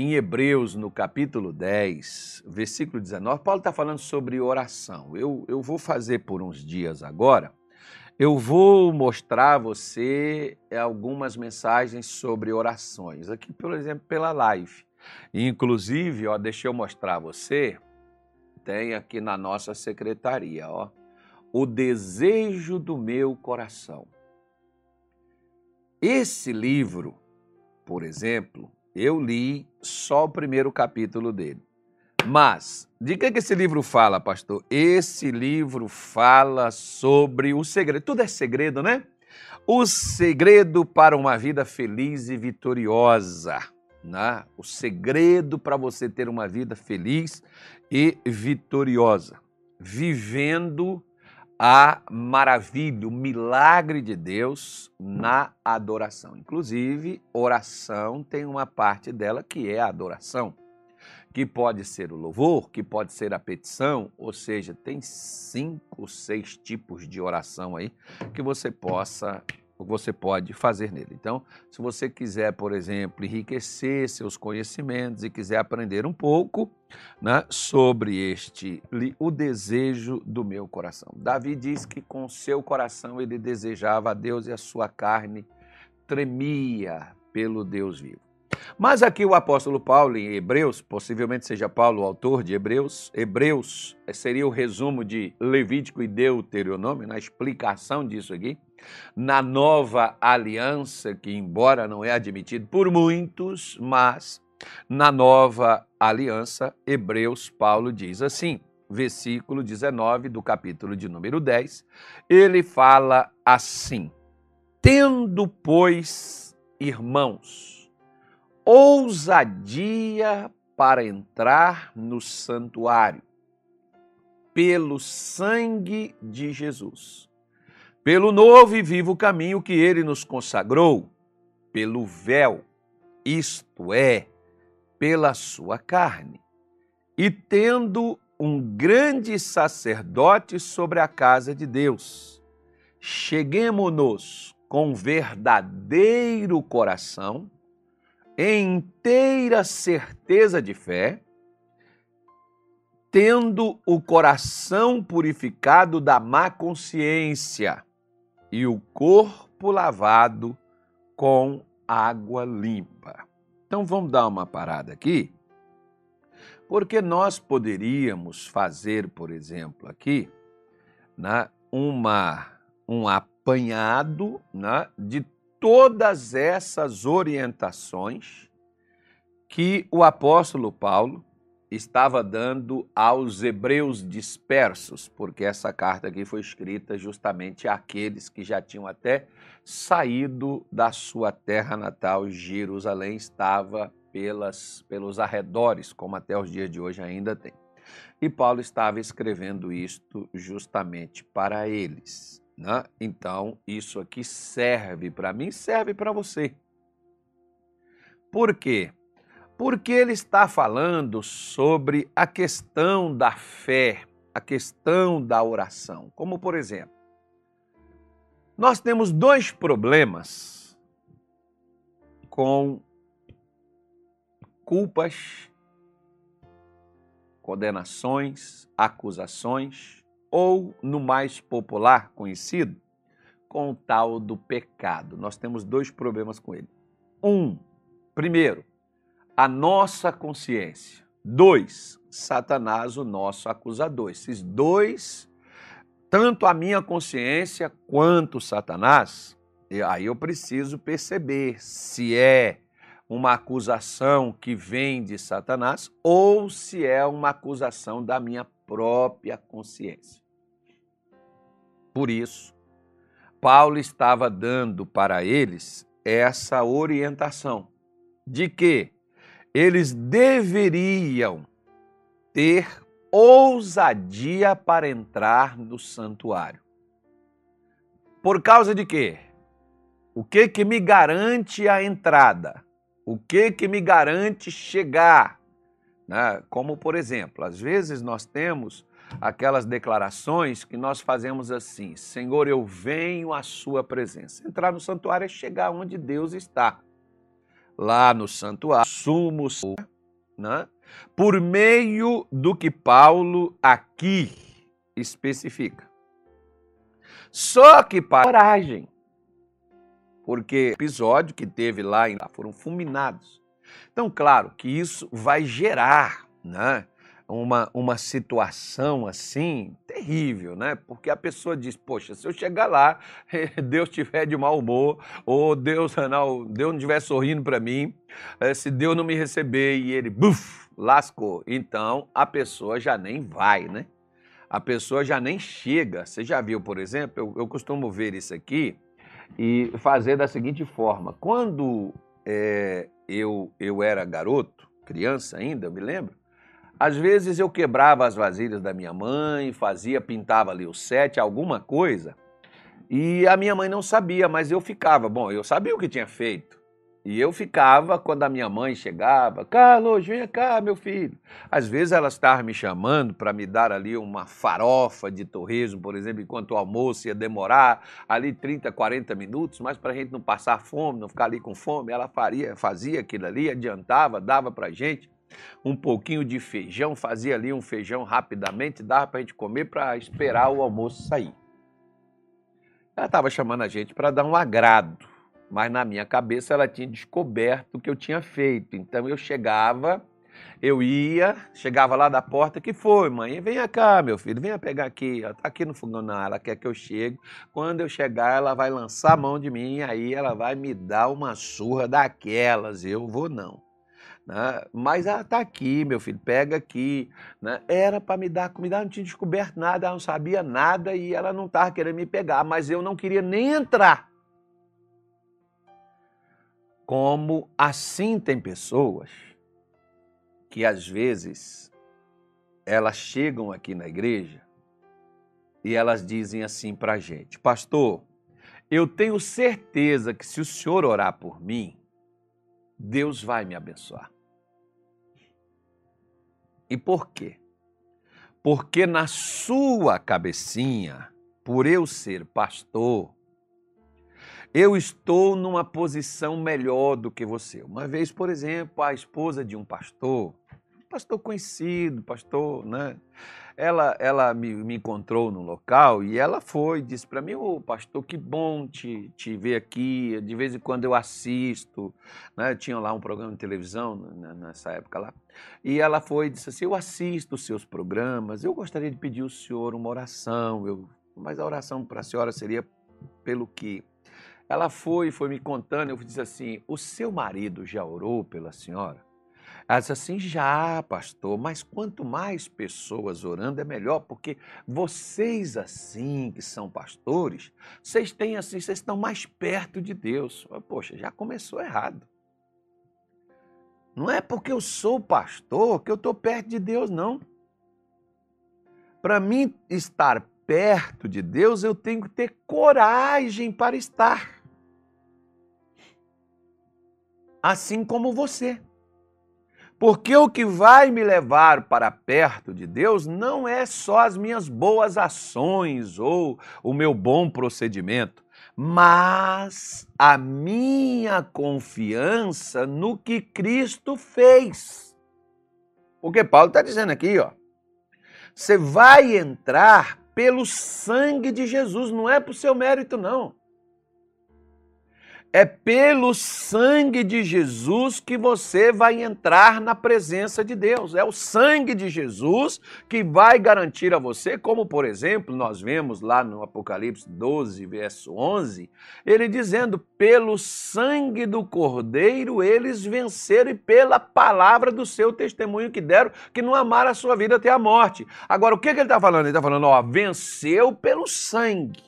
em Hebreus, no capítulo 10, versículo 19, Paulo está falando sobre oração. Eu, eu vou fazer por uns dias agora, eu vou mostrar a você algumas mensagens sobre orações, aqui, por exemplo, pela live. Inclusive, ó, deixa eu mostrar a você, tem aqui na nossa secretaria, ó, o desejo do meu coração. Esse livro, por exemplo, eu li só o primeiro capítulo dele. Mas, de que, que esse livro fala, pastor? Esse livro fala sobre o segredo. Tudo é segredo, né? O segredo para uma vida feliz e vitoriosa. Né? O segredo para você ter uma vida feliz e vitoriosa. Vivendo a maravilha, o milagre de Deus na adoração. Inclusive, oração tem uma parte dela que é a adoração, que pode ser o louvor, que pode ser a petição, ou seja, tem cinco, seis tipos de oração aí que você possa você pode fazer nele. Então, se você quiser, por exemplo, enriquecer seus conhecimentos e quiser aprender um pouco né, sobre este, o desejo do meu coração. Davi diz que com seu coração ele desejava a Deus e a sua carne tremia pelo Deus vivo. Mas aqui o apóstolo Paulo, em Hebreus, possivelmente seja Paulo o autor de Hebreus, Hebreus seria o resumo de Levítico e Deuteronômio, na explicação disso aqui, na nova aliança, que embora não é admitido por muitos, mas na nova aliança, Hebreus, Paulo diz assim, versículo 19 do capítulo de número 10, ele fala assim: Tendo, pois, irmãos, ousadia para entrar no santuário, pelo sangue de Jesus, pelo novo e vivo caminho que ele nos consagrou, pelo véu, isto é, pela sua carne, e tendo um grande sacerdote sobre a casa de Deus, cheguemo-nos com verdadeiro coração inteira certeza de fé, tendo o coração purificado da má consciência e o corpo lavado com água limpa. Então vamos dar uma parada aqui, porque nós poderíamos fazer, por exemplo, aqui, né, uma, um apanhado né, de todas essas orientações que o apóstolo Paulo estava dando aos hebreus dispersos, porque essa carta aqui foi escrita justamente àqueles que já tinham até saído da sua terra natal, Jerusalém estava pelas, pelos arredores, como até os dias de hoje ainda tem. E Paulo estava escrevendo isto justamente para eles. Né? Então, isso aqui serve para mim, serve para você. Por quê? Porque ele está falando sobre a questão da fé, a questão da oração. Como, por exemplo, nós temos dois problemas com culpas, condenações, acusações ou no mais popular conhecido, com o tal do pecado. Nós temos dois problemas com ele. Um, primeiro, a nossa consciência. Dois, Satanás, o nosso acusador. Esses dois, tanto a minha consciência quanto Satanás, aí eu preciso perceber se é uma acusação que vem de Satanás ou se é uma acusação da minha própria consciência. Por isso, Paulo estava dando para eles essa orientação de que eles deveriam ter ousadia para entrar no santuário. Por causa de quê? O que que me garante a entrada? O que que me garante chegar? Né? Como, por exemplo, às vezes nós temos aquelas declarações que nós fazemos assim: Senhor, eu venho à Sua presença. Entrar no santuário é chegar onde Deus está. lá no santuário, sumo, né? por meio do que Paulo aqui especifica. Só que para coragem, porque episódio que teve lá foram fulminados. Então, claro que isso vai gerar né, uma, uma situação assim terrível, né? Porque a pessoa diz, poxa, se eu chegar lá, Deus estiver de mau humor, ou Deus não, Deus não estiver sorrindo para mim, eh, se Deus não me receber e ele, buf, lascou. Então a pessoa já nem vai, né? A pessoa já nem chega. Você já viu, por exemplo, eu, eu costumo ver isso aqui e fazer da seguinte forma: quando é, eu, eu era garoto, criança ainda, eu me lembro, às vezes eu quebrava as vasilhas da minha mãe, fazia, pintava ali o sete, alguma coisa, e a minha mãe não sabia, mas eu ficava. Bom, eu sabia o que tinha feito. E eu ficava quando a minha mãe chegava, Carlos, venha cá, meu filho. Às vezes ela estava me chamando para me dar ali uma farofa de torresmo, por exemplo, enquanto o almoço ia demorar ali 30, 40 minutos, mas para a gente não passar fome, não ficar ali com fome, ela faria, fazia aquilo ali, adiantava, dava para a gente um pouquinho de feijão, fazia ali um feijão rapidamente, dava para a gente comer para esperar o almoço sair. Ela estava chamando a gente para dar um agrado mas na minha cabeça ela tinha descoberto o que eu tinha feito. Então eu chegava, eu ia, chegava lá da porta, que foi, mãe? Venha cá, meu filho, venha pegar aqui, está aqui no fogão, não, ela quer que eu chegue. Quando eu chegar, ela vai lançar a mão de mim, aí ela vai me dar uma surra daquelas, eu vou não. Né? Mas ela está aqui, meu filho, pega aqui. Né? Era para me dar comida, ela não tinha descoberto nada, ela não sabia nada e ela não estava querendo me pegar, mas eu não queria nem entrar como assim tem pessoas que às vezes elas chegam aqui na igreja e elas dizem assim para a gente: Pastor, eu tenho certeza que se o senhor orar por mim, Deus vai me abençoar. E por quê? Porque na sua cabecinha, por eu ser pastor, eu estou numa posição melhor do que você. Uma vez, por exemplo, a esposa de um pastor, pastor conhecido, pastor, né? Ela, ela me, me encontrou no local e ela foi, disse para mim, ô oh, pastor, que bom te, te ver aqui, de vez em quando eu assisto, né? tinha lá um programa de televisão nessa época lá, e ela foi e disse assim, eu assisto os seus programas, eu gostaria de pedir ao senhor uma oração, eu, mas a oração para a senhora seria pelo que ela foi, foi me contando, eu disse assim: o seu marido já orou pela senhora? Disse assim: já, pastor, mas quanto mais pessoas orando é melhor, porque vocês, assim, que são pastores, vocês têm assim, vocês estão mais perto de Deus. Poxa, já começou errado. Não é porque eu sou pastor que eu estou perto de Deus, não. Para mim estar perto de Deus, eu tenho que ter coragem para estar assim como você. Porque o que vai me levar para perto de Deus não é só as minhas boas ações ou o meu bom procedimento, mas a minha confiança no que Cristo fez. Porque Paulo está dizendo aqui, ó, você vai entrar pelo sangue de Jesus, não é por seu mérito, não. É pelo sangue de Jesus que você vai entrar na presença de Deus. É o sangue de Jesus que vai garantir a você, como por exemplo, nós vemos lá no Apocalipse 12, verso 11, ele dizendo: pelo sangue do Cordeiro eles venceram e pela palavra do seu testemunho que deram, que não amaram a sua vida até a morte. Agora, o que, que ele está falando? Ele está falando, ó, venceu pelo sangue.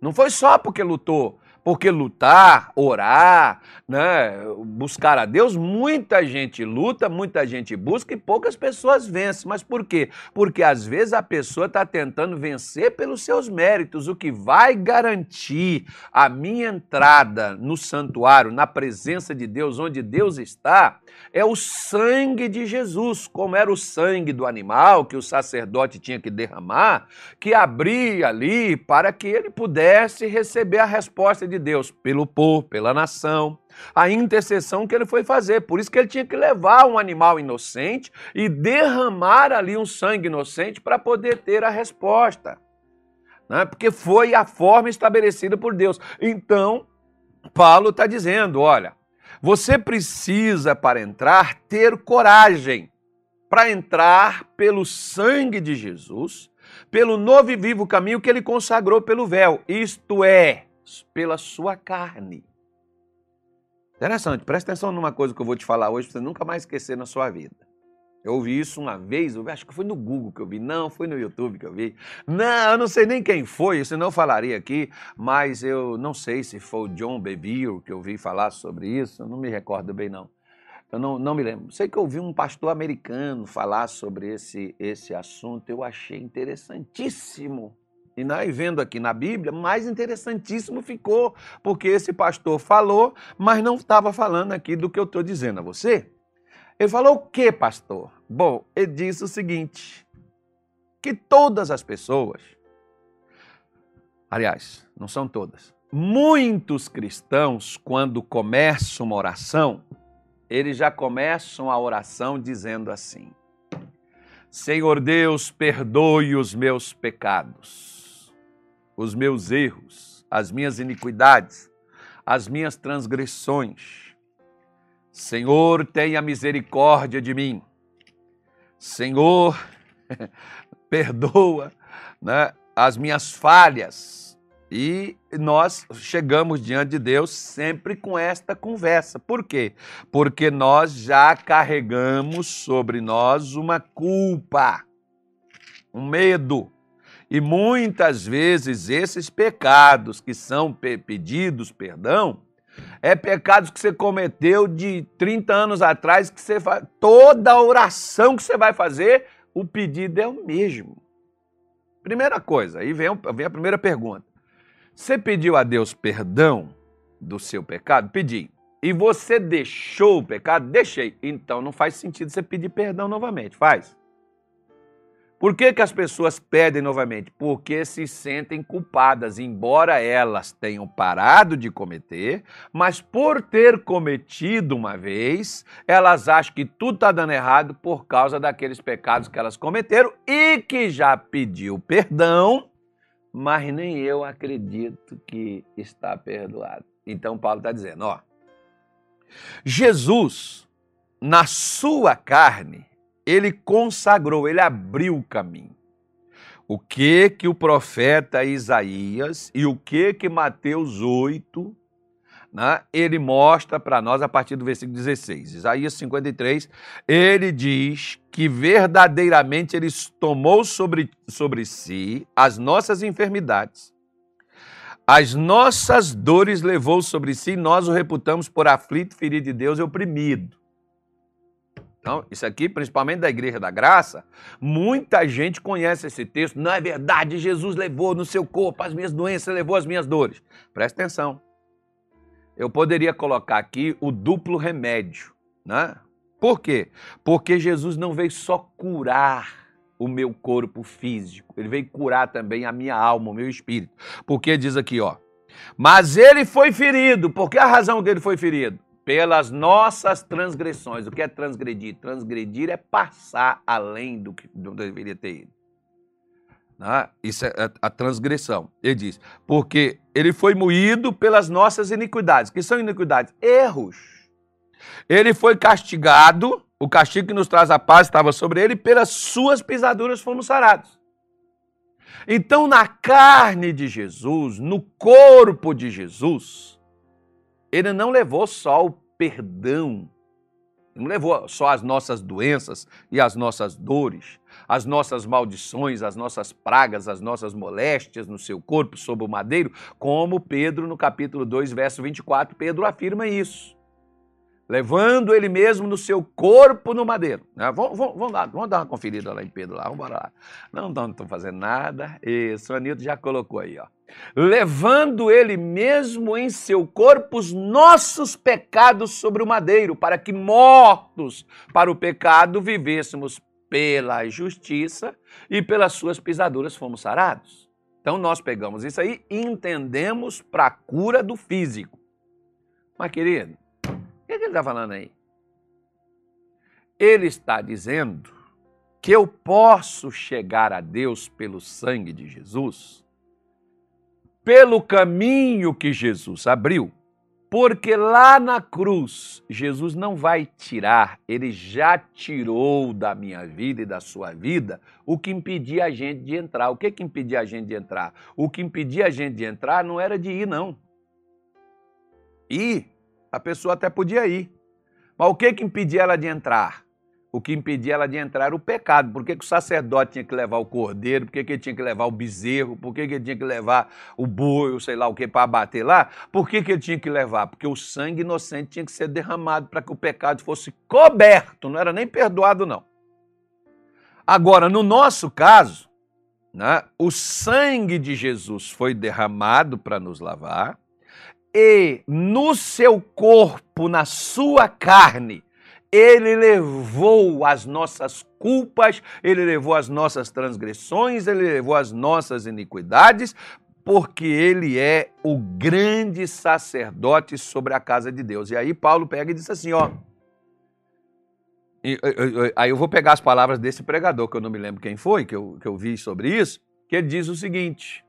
Não foi só porque lutou, porque lutar, orar, né, buscar a Deus, muita gente luta, muita gente busca e poucas pessoas vencem. Mas por quê? Porque às vezes a pessoa está tentando vencer pelos seus méritos. O que vai garantir a minha entrada no santuário, na presença de Deus, onde Deus está, é o sangue de Jesus, como era o sangue do animal que o sacerdote tinha que derramar, que abria ali para que ele pudesse receber a resposta de de Deus pelo povo, pela nação, a intercessão que ele foi fazer. Por isso que ele tinha que levar um animal inocente e derramar ali um sangue inocente para poder ter a resposta. Né? Porque foi a forma estabelecida por Deus. Então, Paulo está dizendo: olha, você precisa, para entrar, ter coragem para entrar pelo sangue de Jesus, pelo novo e vivo caminho que ele consagrou pelo véu, isto é, pela sua carne. Interessante, presta atenção numa coisa que eu vou te falar hoje, para você nunca mais esquecer na sua vida. Eu ouvi isso uma vez, eu acho que foi no Google que eu vi, não, foi no YouTube que eu vi. Não, eu não sei nem quem foi, senão eu falaria aqui, mas eu não sei se foi o John Bevere que eu vi falar sobre isso, eu não me recordo bem não. Eu não, não me lembro. Sei que eu ouvi um pastor americano falar sobre esse, esse assunto, eu achei interessantíssimo. E nós vendo aqui na Bíblia, mais interessantíssimo ficou, porque esse pastor falou, mas não estava falando aqui do que eu estou dizendo a você. Ele falou o que, pastor? Bom, ele disse o seguinte: que todas as pessoas, aliás, não são todas, muitos cristãos, quando começam uma oração, eles já começam a oração dizendo assim: Senhor Deus, perdoe os meus pecados, os meus erros, as minhas iniquidades, as minhas transgressões Senhor, tenha misericórdia de mim. Senhor, perdoa né, as minhas falhas. E nós chegamos diante de Deus sempre com esta conversa. Por quê? Porque nós já carregamos sobre nós uma culpa, um medo. E muitas vezes esses pecados que são pedidos perdão, é pecados que você cometeu de 30 anos atrás, que você faz. Toda oração que você vai fazer, o pedido é o mesmo. Primeira coisa, aí vem, vem a primeira pergunta. Você pediu a Deus perdão do seu pecado? Pedi. E você deixou o pecado? Deixei. Então não faz sentido você pedir perdão novamente. Faz? Por que, que as pessoas pedem novamente? Porque se sentem culpadas, embora elas tenham parado de cometer, mas por ter cometido uma vez, elas acham que tudo está dando errado por causa daqueles pecados que elas cometeram e que já pediu perdão, mas nem eu acredito que está perdoado. Então Paulo está dizendo, ó, Jesus, na sua carne, ele consagrou, ele abriu o caminho. O que que o profeta Isaías e o que que Mateus 8, né, ele mostra para nós a partir do versículo 16. Isaías 53, ele diz que verdadeiramente ele tomou sobre, sobre si as nossas enfermidades, as nossas dores levou sobre si, nós o reputamos por aflito, ferido de Deus e oprimido. Então, isso aqui, principalmente da Igreja da Graça, muita gente conhece esse texto. Não é verdade, Jesus levou no seu corpo as minhas doenças, levou as minhas dores. Presta atenção. Eu poderia colocar aqui o duplo remédio, né? Por quê? Porque Jesus não veio só curar o meu corpo físico, ele veio curar também a minha alma, o meu espírito. Porque diz aqui, ó, mas ele foi ferido. Por que a razão que ele foi ferido? Pelas nossas transgressões. O que é transgredir? Transgredir é passar além do que deveria ter ido. Né? Isso é a transgressão. Ele diz, porque ele foi moído pelas nossas iniquidades. que são iniquidades? Erros. Ele foi castigado, o castigo que nos traz a paz estava sobre ele, pelas suas pisaduras fomos sarados. Então, na carne de Jesus, no corpo de Jesus, ele não levou só o perdão, não levou só as nossas doenças e as nossas dores, as nossas maldições, as nossas pragas, as nossas moléstias no seu corpo sob o madeiro, como Pedro no capítulo 2, verso 24, Pedro afirma isso levando ele mesmo no seu corpo no madeiro. Né? Vamos, vamos, vamos, lá, vamos dar uma conferida lá em Pedro, lá, vamos lá. Não, não estou fazendo nada. Isso, o Anito já colocou aí, ó. Levando ele mesmo em seu corpo os nossos pecados sobre o madeiro, para que mortos para o pecado vivêssemos pela justiça e pelas suas pisaduras fomos sarados. Então nós pegamos isso aí e entendemos para a cura do físico. Mas, querido, que, que ele está falando aí? Ele está dizendo que eu posso chegar a Deus pelo sangue de Jesus, pelo caminho que Jesus abriu, porque lá na cruz, Jesus não vai tirar, ele já tirou da minha vida e da sua vida o que impedia a gente de entrar. O que, que impedia a gente de entrar? O que impedia a gente de entrar não era de ir, não. Ir, a pessoa até podia ir. Mas o que, que impedia ela de entrar? o que impedia ela de entrar era o pecado. Por que, que o sacerdote tinha que levar o cordeiro? Por que, que ele tinha que levar o bezerro? Por que, que ele tinha que levar o boi, sei lá o que, para abater lá? Por que, que ele tinha que levar? Porque o sangue inocente tinha que ser derramado para que o pecado fosse coberto, não era nem perdoado, não. Agora, no nosso caso, né, o sangue de Jesus foi derramado para nos lavar, e no seu corpo, na sua carne, ele levou as nossas culpas, ele levou as nossas transgressões, ele levou as nossas iniquidades, porque ele é o grande sacerdote sobre a casa de Deus. E aí Paulo pega e diz assim, ó, aí eu vou pegar as palavras desse pregador, que eu não me lembro quem foi, que eu, que eu vi sobre isso, que ele diz o seguinte: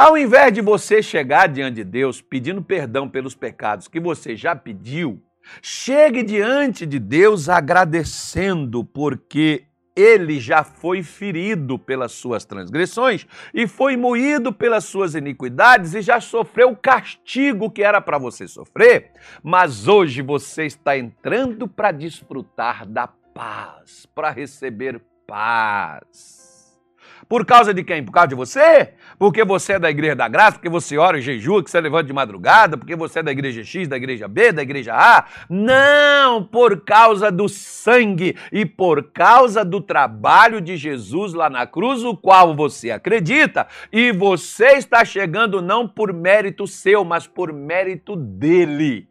ao invés de você chegar diante de Deus pedindo perdão pelos pecados que você já pediu, Chegue diante de Deus agradecendo, porque ele já foi ferido pelas suas transgressões e foi moído pelas suas iniquidades e já sofreu o castigo que era para você sofrer, mas hoje você está entrando para desfrutar da paz, para receber paz. Por causa de quem? Por causa de você? Porque você é da igreja da graça, porque você ora e jejua, que você levanta de madrugada, porque você é da igreja X, da igreja B, da igreja A? Não, por causa do sangue e por causa do trabalho de Jesus lá na cruz, o qual você acredita, e você está chegando não por mérito seu, mas por mérito dele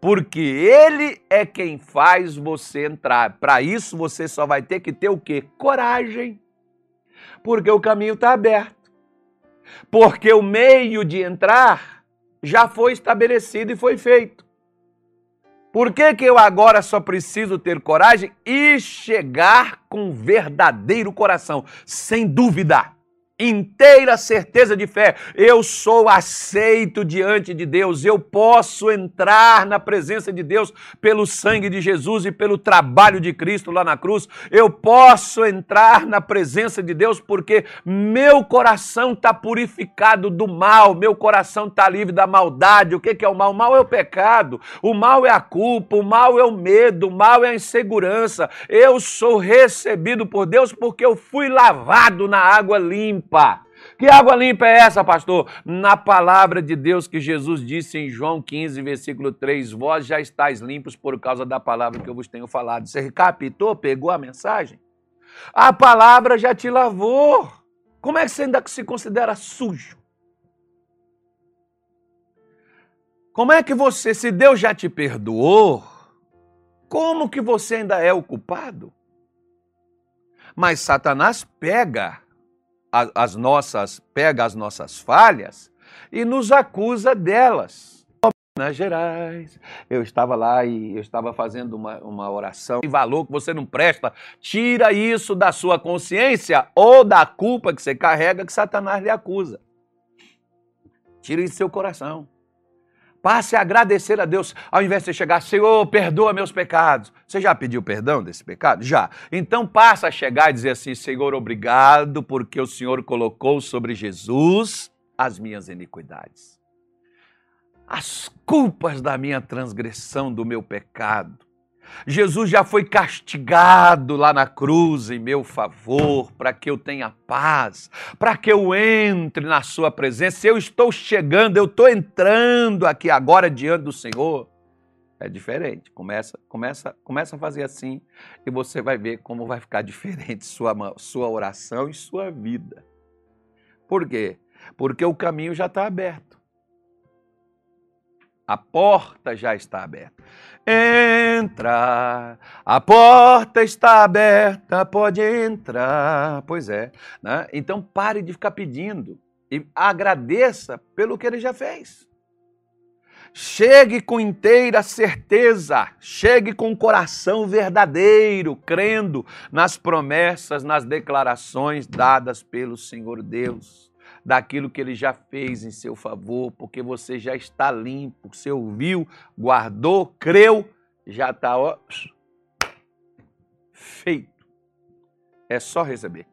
porque ele é quem faz você entrar. Para isso você só vai ter que ter o quê? Coragem porque o caminho está aberto. Porque o meio de entrar já foi estabelecido e foi feito. Por que, que eu agora só preciso ter coragem e chegar com verdadeiro coração? Sem dúvida inteira certeza de fé. Eu sou aceito diante de Deus. Eu posso entrar na presença de Deus pelo sangue de Jesus e pelo trabalho de Cristo lá na cruz. Eu posso entrar na presença de Deus porque meu coração está purificado do mal, meu coração está livre da maldade. O que é o mal? O mal é o pecado, o mal é a culpa, o mal é o medo, o mal é a insegurança. Eu sou recebido por Deus porque eu fui lavado na água limpa limpa. Que água limpa é essa, pastor? Na palavra de Deus que Jesus disse em João 15, versículo 3: Vós já estáis limpos por causa da palavra que eu vos tenho falado. Você recapitou? Pegou a mensagem? A palavra já te lavou. Como é que você ainda se considera sujo? Como é que você, se Deus já te perdoou, como que você ainda é o culpado? Mas Satanás pega as nossas, pega as nossas falhas e nos acusa delas. Minas Gerais, eu estava lá e eu estava fazendo uma, uma oração. E valor que você não presta, tira isso da sua consciência ou da culpa que você carrega que Satanás lhe acusa. Tira isso do seu coração. Passe a agradecer a Deus, ao invés de você chegar, Senhor, perdoa meus pecados. Você já pediu perdão desse pecado? Já. Então passa a chegar e dizer assim: Senhor, obrigado, porque o Senhor colocou sobre Jesus as minhas iniquidades, as culpas da minha transgressão, do meu pecado. Jesus já foi castigado lá na cruz em meu favor, para que eu tenha paz, para que eu entre na Sua presença. Eu estou chegando, eu estou entrando aqui agora diante do Senhor. É diferente. Começa, começa, começa a fazer assim e você vai ver como vai ficar diferente sua, sua oração e sua vida. Por quê? Porque o caminho já está aberto. A porta já está aberta. Entra, A porta está aberta, pode entrar. Pois é. Né? Então pare de ficar pedindo e agradeça pelo que ele já fez. Chegue com inteira certeza, chegue com o coração verdadeiro, crendo nas promessas, nas declarações dadas pelo Senhor Deus, daquilo que ele já fez em seu favor, porque você já está limpo, você ouviu, guardou, creu, já está feito. É só receber.